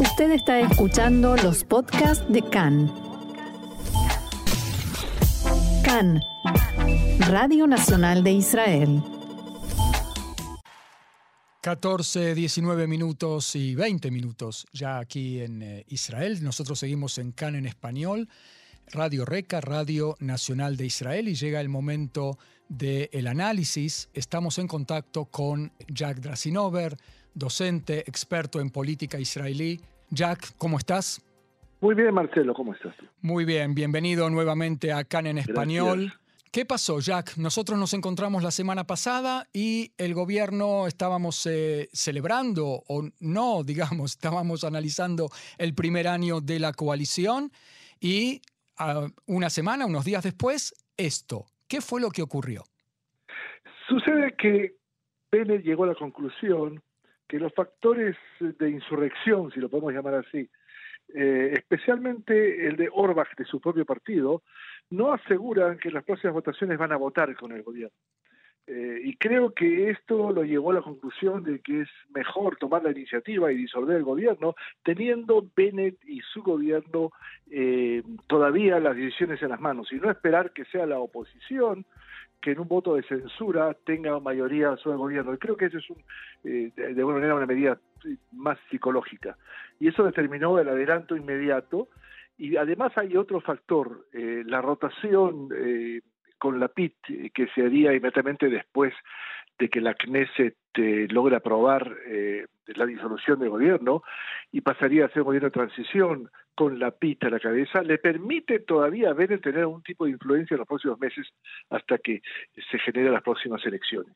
Usted está escuchando los podcasts de CAN. CAN, Radio Nacional de Israel. 14, 19 minutos y 20 minutos ya aquí en eh, Israel. Nosotros seguimos en CAN en español, Radio Reca, Radio Nacional de Israel, y llega el momento del análisis. Estamos en contacto con Jack Drasinover, docente, experto en política israelí. Jack, ¿cómo estás? Muy bien, Marcelo, ¿cómo estás? Muy bien, bienvenido nuevamente a CAN en español. ¿Qué pasó, Jack? Nosotros nos encontramos la semana pasada y el gobierno estábamos eh, celebrando, o no, digamos, estábamos analizando el primer año de la coalición y uh, una semana, unos días después, esto. ¿Qué fue lo que ocurrió? Sucede que Bennett llegó a la conclusión que los factores de insurrección, si lo podemos llamar así, eh, especialmente el de Orbach de su propio partido, no aseguran que las próximas votaciones van a votar con el gobierno. Eh, y creo que esto lo llevó a la conclusión de que es mejor tomar la iniciativa y disolver el gobierno, teniendo Bennett y su gobierno eh, todavía las decisiones en las manos, y no esperar que sea la oposición que en un voto de censura tenga mayoría sobre el gobierno. Y creo que eso es un, eh, de, alguna manera una medida más psicológica. Y eso determinó el adelanto inmediato. Y además hay otro factor, eh, la rotación eh, con la PIT que se haría inmediatamente después de que la Knesset eh, logre aprobar eh, la disolución del gobierno y pasaría a ser un gobierno de transición con la PIT a la cabeza, le permite todavía a Bennett tener algún tipo de influencia en los próximos meses hasta que se generen las próximas elecciones.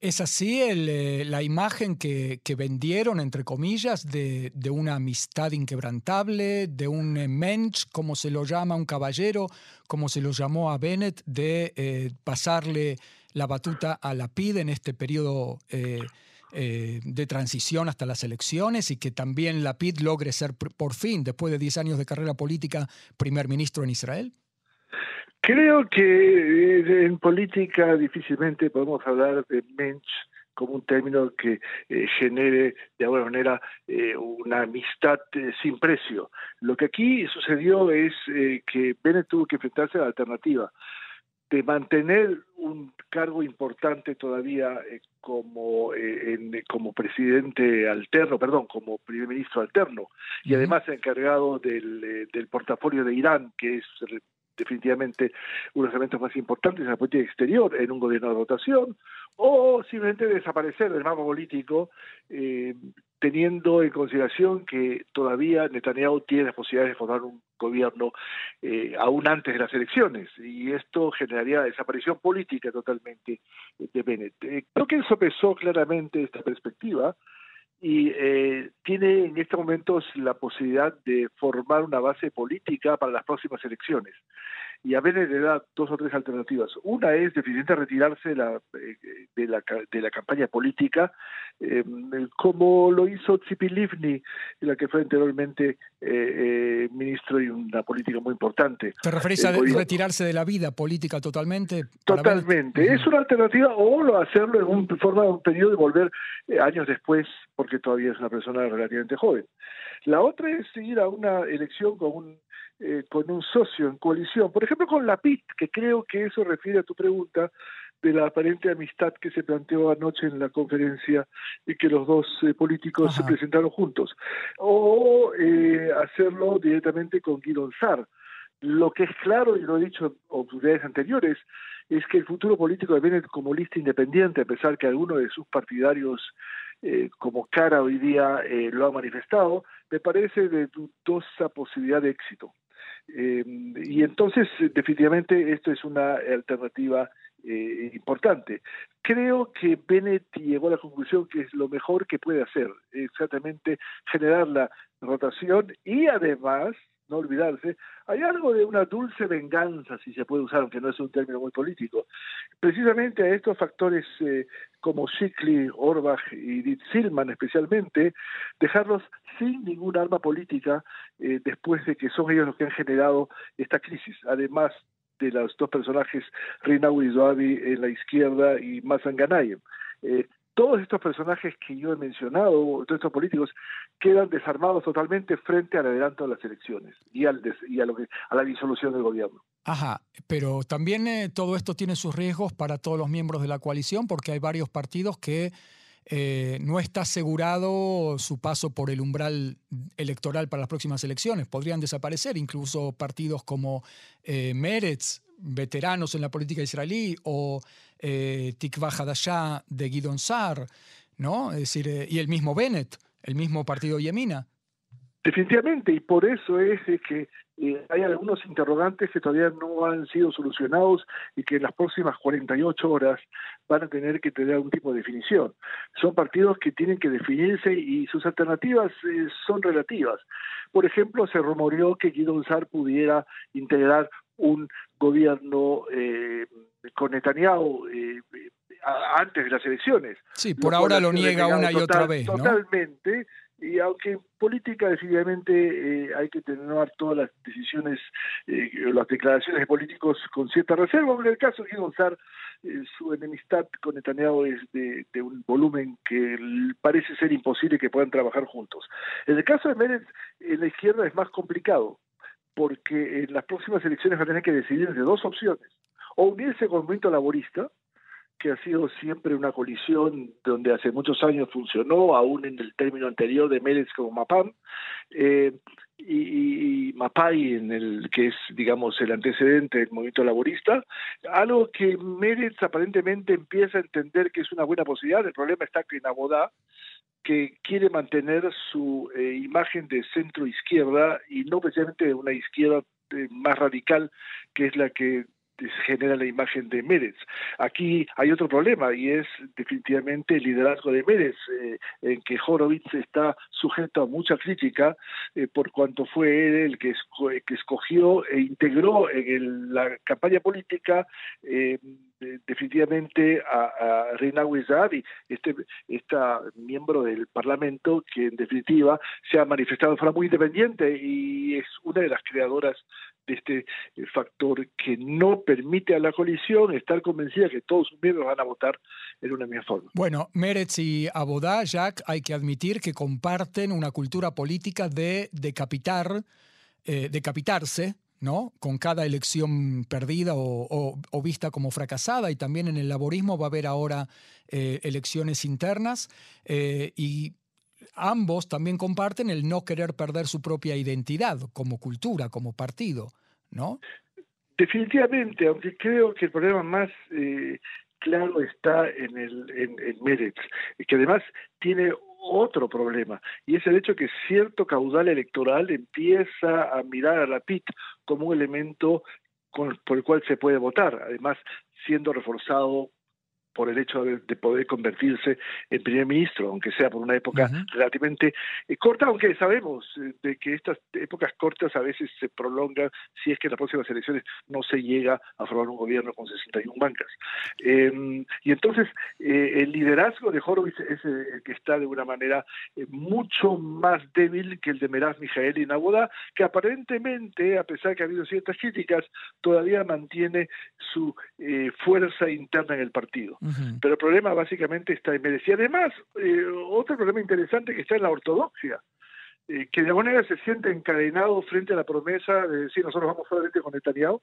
¿Es así eh, la imagen que, vendieron, entre comillas, de, una amistad inquebrantable, de un eh, mensch, como se lo llama, un caballero, como se lo llamó a Bennett, de eh, pasarle la batuta a la PID en este periodo de transición hasta las elecciones y que también la PID logre ser por fin, después de 10 años de carrera política, primer ministro en Israel? Creo que eh, en política difícilmente podemos hablar de mensch como un término que eh, genere de alguna manera eh, una amistad eh, sin precio. Lo que aquí sucedió es que Bennett tuvo que enfrentarse a la alternativa de mantener un cargo importante todavía como en, como presidente alterno, perdón, como primer ministro alterno y además encargado del, del portafolio de Irán, que es definitivamente uno de los elementos más importantes de la política exterior en un gobierno de rotación, o simplemente desaparecer del mapa político, eh, teniendo en consideración que todavía Netanyahu tiene las posibilidades de formar un gobierno eh, aún antes de las elecciones, y esto generaría desaparición política totalmente de Bennett. Eh, creo que eso pesó claramente esta perspectiva, y eh, tiene en estos momentos la posibilidad de formar una base política para las próximas elecciones. Y a Bennett le da dos o tres alternativas. Una es definitivamente retirarse de la, de la, de la campaña política, eh, como lo hizo Tzipi Livni, la que fue anteriormente eh, eh, ministro y una política muy importante. ¿Te referís a de, retirarse de la vida política totalmente? Totalmente. Es una alternativa o hacerlo en un, forma de un periodo y volver eh, años después, porque todavía es una persona relativamente joven. La otra es ir a una elección con un eh, con un socio en coalición, por ejemplo con la PIT, que creo que eso refiere a tu pregunta de la aparente amistad que se planteó anoche en la conferencia y que los dos eh, políticos Ajá. se presentaron juntos, o eh, hacerlo directamente con Guido Sar. Lo que es claro, y lo he dicho en oportunidades anteriores, es que el futuro político de Bennett como lista independiente, a pesar que algunos de sus partidarios eh, como cara hoy día eh, lo ha manifestado, me parece de dudosa posibilidad de éxito. Eh, y entonces, definitivamente, esto es una alternativa eh, importante. Creo que Bennett llegó a la conclusión que es lo mejor que puede hacer, exactamente generar la rotación y además no olvidarse, hay algo de una dulce venganza, si se puede usar, aunque no es un término muy político. Precisamente a estos factores eh, como Shikli, Orbach y Silman especialmente, dejarlos sin ningún arma política eh, después de que son ellos los que han generado esta crisis. Además de los dos personajes, Rinawi Zoabi en la izquierda y Mazan Ganayem. Eh, todos estos personajes que yo he mencionado, todos estos políticos, quedan desarmados totalmente frente al adelanto de las elecciones y, a la disolución del gobierno. Ajá, pero también eh, todo esto tiene sus riesgos para todos los miembros de la coalición porque hay varios partidos que eh, no está asegurado su paso por el umbral electoral para las próximas elecciones. Podrían desaparecer incluso partidos como eh, Meretz, veteranos en la política israelí, o eh, Tikva de Gidon Sar, ¿no? Es decir, eh, y el mismo Bennett, el mismo partido Yemina. Definitivamente, y por eso es que eh, hay algunos interrogantes que todavía no han sido solucionados y que en las próximas 48 horas van a tener que tener algún tipo de definición. Son partidos que tienen que definirse y sus alternativas eh, son relativas. Por ejemplo, se rumoreó que Guido Sar pudiera integrar un gobierno eh, con Netanyahu eh, antes de las elecciones. Sí, por ahora lo niega una y otra vez. ¿no? Totalmente y aunque en política definitivamente eh, hay que tener todas las decisiones, eh, las declaraciones de políticos con cierta reserva, en el caso de González, eh, su enemistad con Netanyahu es de, un volumen que parece ser imposible que puedan trabajar juntos. En el caso de Meretz, en la izquierda es más complicado, porque en las próximas elecciones va a tener que decidir de dos opciones, o unirse con el movimiento laborista, que ha sido siempre una colisión donde hace muchos años funcionó, aún en el término anterior de Mérez como Mapam, eh, y, y, Mapai, en el que es, digamos, el antecedente del movimiento laborista, algo que Mérez aparentemente empieza a entender que es una buena posibilidad. El problema está que en Abodá, que quiere mantener su eh, imagen de centro izquierda y no precisamente de una izquierda eh, más radical, que es la que genera la imagen de Mérez. Aquí hay otro problema y es definitivamente el liderazgo de Mérez, eh, en que Horowitz está sujeto a mucha crítica eh, por cuanto fue él el que, escogió e integró en la campaña política eh, definitivamente a, a Reina Zahavi, este esta miembro del Parlamento que en definitiva se ha manifestado de forma muy independiente y es una de las creadoras este eh, factor que no permite a la coalición estar convencida que todos sus miembros van a votar en una misma forma. Bueno, Meretz y Abodá, Jack, hay que admitir que comparten una cultura política de decapitar, eh, decapitarse, ¿no? Con cada elección perdida o, vista como fracasada, y también en el laborismo va a haber ahora eh, elecciones internas, y ambos también comparten el no querer perder su propia identidad como cultura, como partido, ¿no? Definitivamente, aunque creo que el problema más eh, claro está en el en, en que además tiene otro problema, y es el hecho que cierto caudal electoral empieza a mirar a la PIT como un elemento por el cual se puede votar, además siendo reforzado por el hecho de, poder convertirse en primer ministro, aunque sea por una época relativamente eh, corta, aunque sabemos eh, de que estas épocas cortas a veces se prolongan si es que en las próximas elecciones no se llega a formar un gobierno con 61 bancas. Em, y entonces eh, el liderazgo de Horowitz es el que está de una manera mucho más débil que el de Meraz Mijael y Naboda, que aparentemente, a pesar de que ha habido ciertas críticas, todavía mantiene su fuerza interna en el partido. Pero el problema básicamente está en Medes. Y además, eh, otro problema interesante que está en la ortodoxia, eh, que de alguna manera se siente encadenado frente a la promesa de decir nosotros vamos solamente con Netanyahu,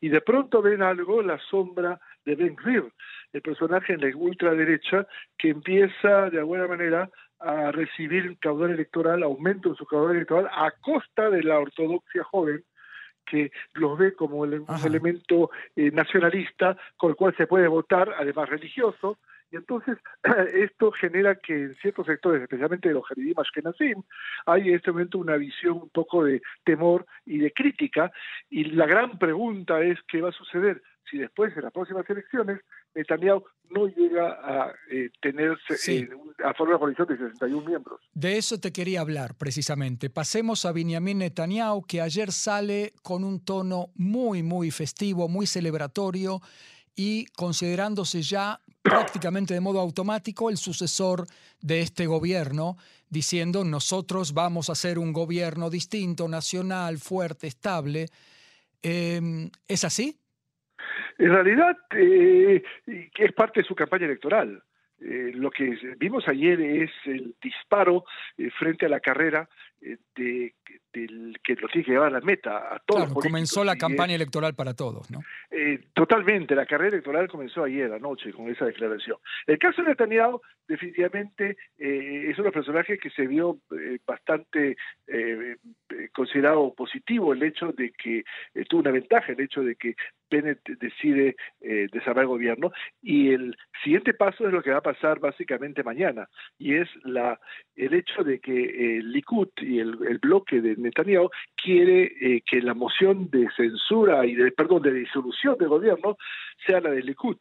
y de pronto ven algo, la sombra de Ben Gvir, el personaje en la ultraderecha, que empieza de alguna manera a recibir caudal electoral, aumento en su caudal electoral a costa de la ortodoxia joven, que los ve como un elemento eh, nacionalista con el cual se puede votar, además religioso, y entonces esto genera que en ciertos sectores, especialmente de los que Ashkenazim, hay en este momento una visión un poco de temor y de crítica, y la gran pregunta es qué va a suceder si después de las próximas elecciones Netanyahu no llega a eh, tener eh, a formar una coalición de 61 miembros. De eso te quería hablar precisamente. Pasemos a Benjamin Netanyahu, que ayer sale con un tono muy, muy festivo, muy celebratorio y considerándose ya prácticamente de modo automático el sucesor de este gobierno, diciendo nosotros vamos a hacer un gobierno distinto, nacional, fuerte, estable. Em, ¿Es así? En realidad, eh, es parte de su campaña electoral. Eh, lo que vimos ayer es el disparo eh, frente a la carrera eh, de, del que lo tiene que llevar a la meta a todos. Claro, comenzó la campaña electoral para todos, ¿no? totalmente, la carrera electoral comenzó ayer anoche con esa declaración. El caso de Netanyahu definitivamente es uno personaje que se vio bastante considerado positivo el hecho de que tuvo una ventaja, el hecho de que Bennett decide desarmar el gobierno y el siguiente paso es lo que va a pasar básicamente mañana, y es la, el hecho de que el Likud y el, bloque de Netanyahu quiere eh, que la moción de censura y de, perdón, de disolución del gobierno sea la del Likud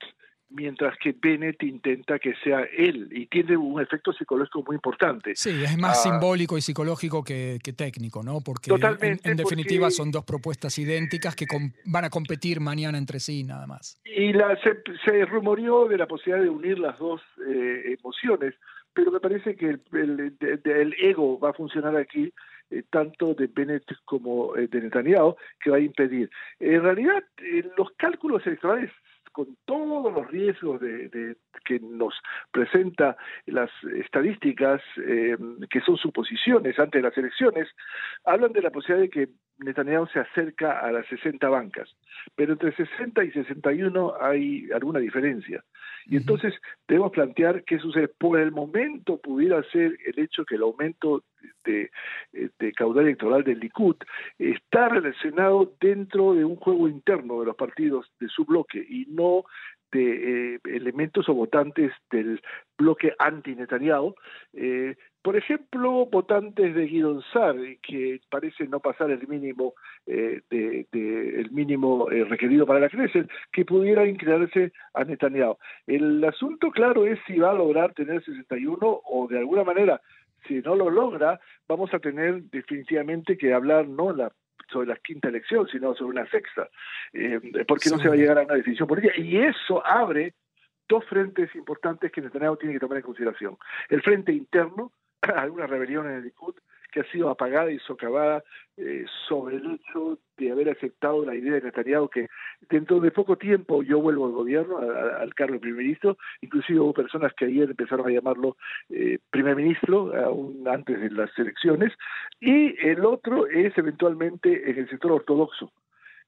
mientras que Bennett intenta que sea él y tiene un efecto psicológico muy importante. Sí, es más ah. simbólico y psicológico que, técnico, ¿no? Porque en, definitiva son dos propuestas idénticas que van a competir mañana entre sí, nada más. Y la, se, rumoreó de la posibilidad de unir las dos eh, emociones, pero me parece que el, ego va a funcionar aquí eh, tanto de Bennett como eh, de Netanyahu, que va a impedir. En realidad, los cálculos electorales con todos los riesgos de, que nos presenta las estadísticas, eh, que son suposiciones antes de las elecciones, hablan de la posibilidad de que Netanyahu se acerca a las 60 bancas, pero entre 60 y 61 hay alguna diferencia. Y entonces debemos plantear qué sucede. Por el momento pudiera ser el hecho que el aumento de, de, caudal electoral del Likud está relacionado dentro de un juego interno de los partidos de su bloque y no de eh, elementos o votantes del bloque anti-Netanyahu, eh, por ejemplo, votantes de Guidon Sar, que parece no pasar el mínimo eh, de, el mínimo eh, requerido para la Knesset, que pudiera inclinarse a Netanyahu. El asunto claro es si va a lograr tener 61 o de alguna manera, si no lo logra, vamos a tener definitivamente que hablar no la sobre la quinta elección, sino sobre una sexta, eh, porque no se va a llegar a una decisión política. Y eso abre dos frentes importantes que Netanyahu tiene que tomar en consideración. El frente interno, alguna rebelión en el Likud que ha sido apagada y socavada eh, sobre el hecho de haber aceptado la idea de Netanyahu que dentro de poco tiempo yo vuelvo al gobierno, al cargo de primer ministro, inclusive hubo personas que ayer empezaron a llamarlo eh, primer ministro, aún antes de las elecciones, y el otro es eventualmente en el sector ortodoxo,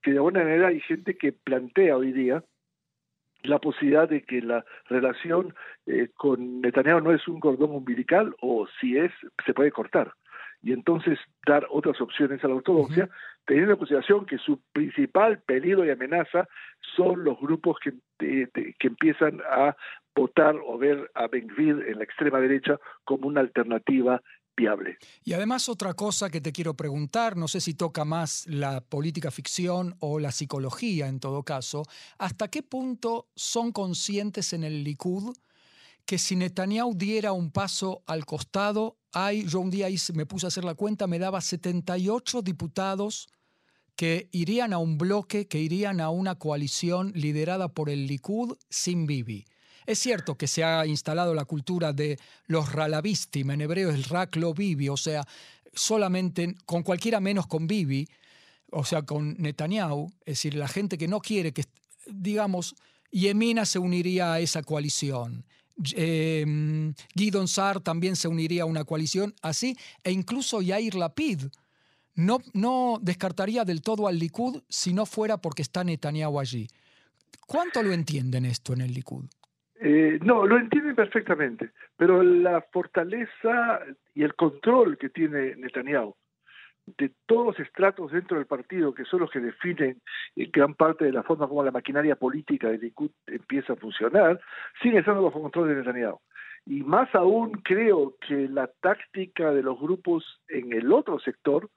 que de alguna manera hay gente que plantea hoy día la posibilidad de que la relación eh, con Netanyahu no es un cordón umbilical o si es, se puede cortar. Y entonces dar otras opciones a la ortodoxia, teniendo en consideración que su principal peligro y amenaza son los grupos que, que empiezan a votar o ver a Ben-Gvir en la extrema derecha como una alternativa y además otra cosa que te quiero preguntar, no sé si toca más la política ficción o la psicología en todo caso, ¿hasta qué punto son conscientes en el Likud que si Netanyahu diera un paso al costado, hay, yo un día me puse a hacer la cuenta, me daba 78 diputados que irían a un bloque, que irían a una coalición liderada por el Likud sin Bibi. Es cierto que se ha instalado la cultura de los ralavistim, en hebreo es rak lo bibi, o sea, solamente con cualquiera menos con bibi, o sea, con Netanyahu, es decir, la gente que no quiere que, digamos, Yemina se uniría a esa coalición. Eh, Guidon Sar también se uniría a una coalición así, e incluso Yair Lapid no, no descartaría del todo al Likud si no fuera porque está Netanyahu allí. ¿Cuánto lo entienden esto en el Likud? Eh, no, lo entienden perfectamente, pero la fortaleza y el control que tiene Netanyahu de todos los estratos dentro del partido, que son los que definen en gran parte de la forma como la maquinaria política de Likud empieza a funcionar, sigue estando bajo control de Netanyahu. Y más aún creo que la táctica de los grupos en el otro sector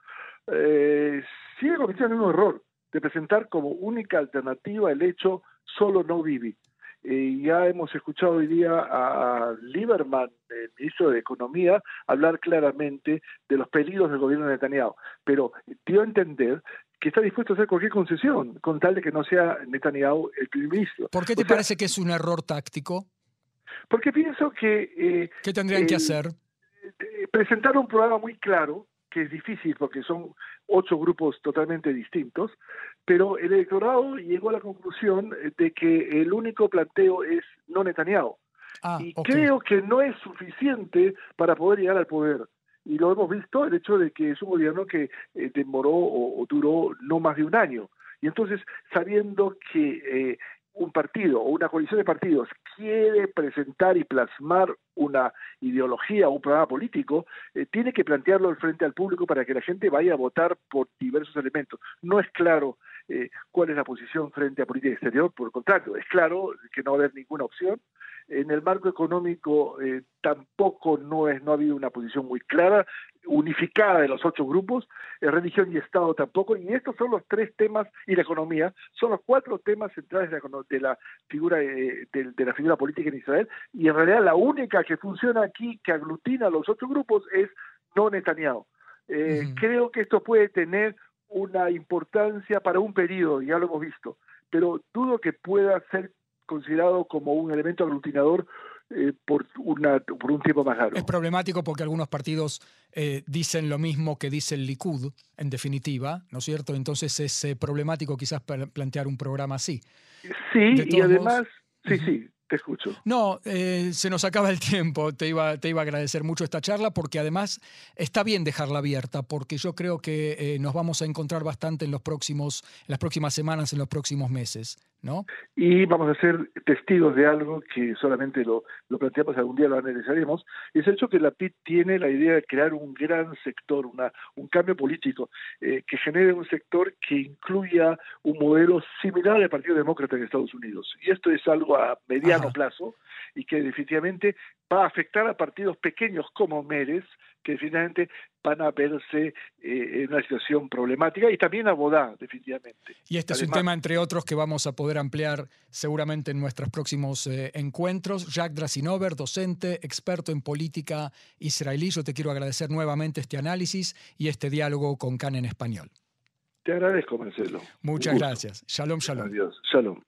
eh, sigue cometiendo un error de presentar como única alternativa el hecho solo no vivi. Eh, ya hemos escuchado hoy día a Lieberman, el ministro de Economía, hablar claramente de los peligros del gobierno de Netanyahu, pero dio a entender que está dispuesto a hacer cualquier concesión con tal de que no sea Netanyahu el primer ministro. ¿Por qué te parece que es un error táctico? Porque pienso que... Eh, ¿Qué tendrían que hacer? Eh, presentar un programa muy claro, que es difícil porque son ocho grupos totalmente distintos, pero el electorado llegó a la conclusión de que el único planteo es no Netanyahu. Ah, y creo que no es suficiente para poder llegar al poder. Y lo hemos visto, el hecho de que es un gobierno que eh, demoró o, duró no más de un año. Y entonces, sabiendo que eh, un partido o una coalición de partidos quiere presentar y plasmar una ideología o un programa político, eh, tiene que plantearlo frente al público para que la gente vaya a votar por diversos elementos. No es claro eh, cuál es la posición frente a política exterior, por el contrario, es claro que no va a haber ninguna opción. En el marco económico eh, tampoco no, es, no ha habido una posición muy clara unificada de los ocho grupos, eh, religión y Estado tampoco, y estos son los tres temas, y la economía, son los cuatro temas centrales de la, figura eh, de, la figura política en Israel, y en realidad la única que funciona aquí, que aglutina a los ocho grupos, es no Netanyahu. Eh, creo que esto puede tener una importancia para un periodo, ya lo hemos visto, pero dudo que pueda ser considerado como un elemento aglutinador eh, por, una, por un tiempo más largo. Es problemático porque algunos partidos eh, dicen lo mismo que dice el Likud, en definitiva, ¿no es cierto? Entonces es eh, problemático quizás plantear un programa así. Sí, y además, sí, sí, te escucho. No, se nos acaba el tiempo. Te iba, te iba a agradecer mucho esta charla porque además está bien dejarla abierta porque yo creo que nos vamos a encontrar bastante en, los próximos, en las próximas semanas, en los próximos meses. ¿No? Y vamos a ser testigos de algo que solamente lo, lo planteamos, algún día lo analizaremos, es el hecho que la PIT tiene la idea de crear un gran sector, una, un cambio político, eh, que genere un sector que incluya un modelo similar al Partido Demócrata en Estados Unidos. Y esto es algo a mediano plazo y que definitivamente va a afectar a partidos pequeños como Mérez, que definitivamente van a verse eh, en una situación problemática y también a Bodá, definitivamente. Y este es un tema, entre otros, que vamos a poder ampliar seguramente en nuestros próximos eh, encuentros. Jacques Drasinover, docente, experto en política israelí, yo te quiero agradecer nuevamente este análisis y este diálogo con CAN en español. Te agradezco, Marcelo. Muchas gracias. Shalom, shalom. Adiós. Shalom.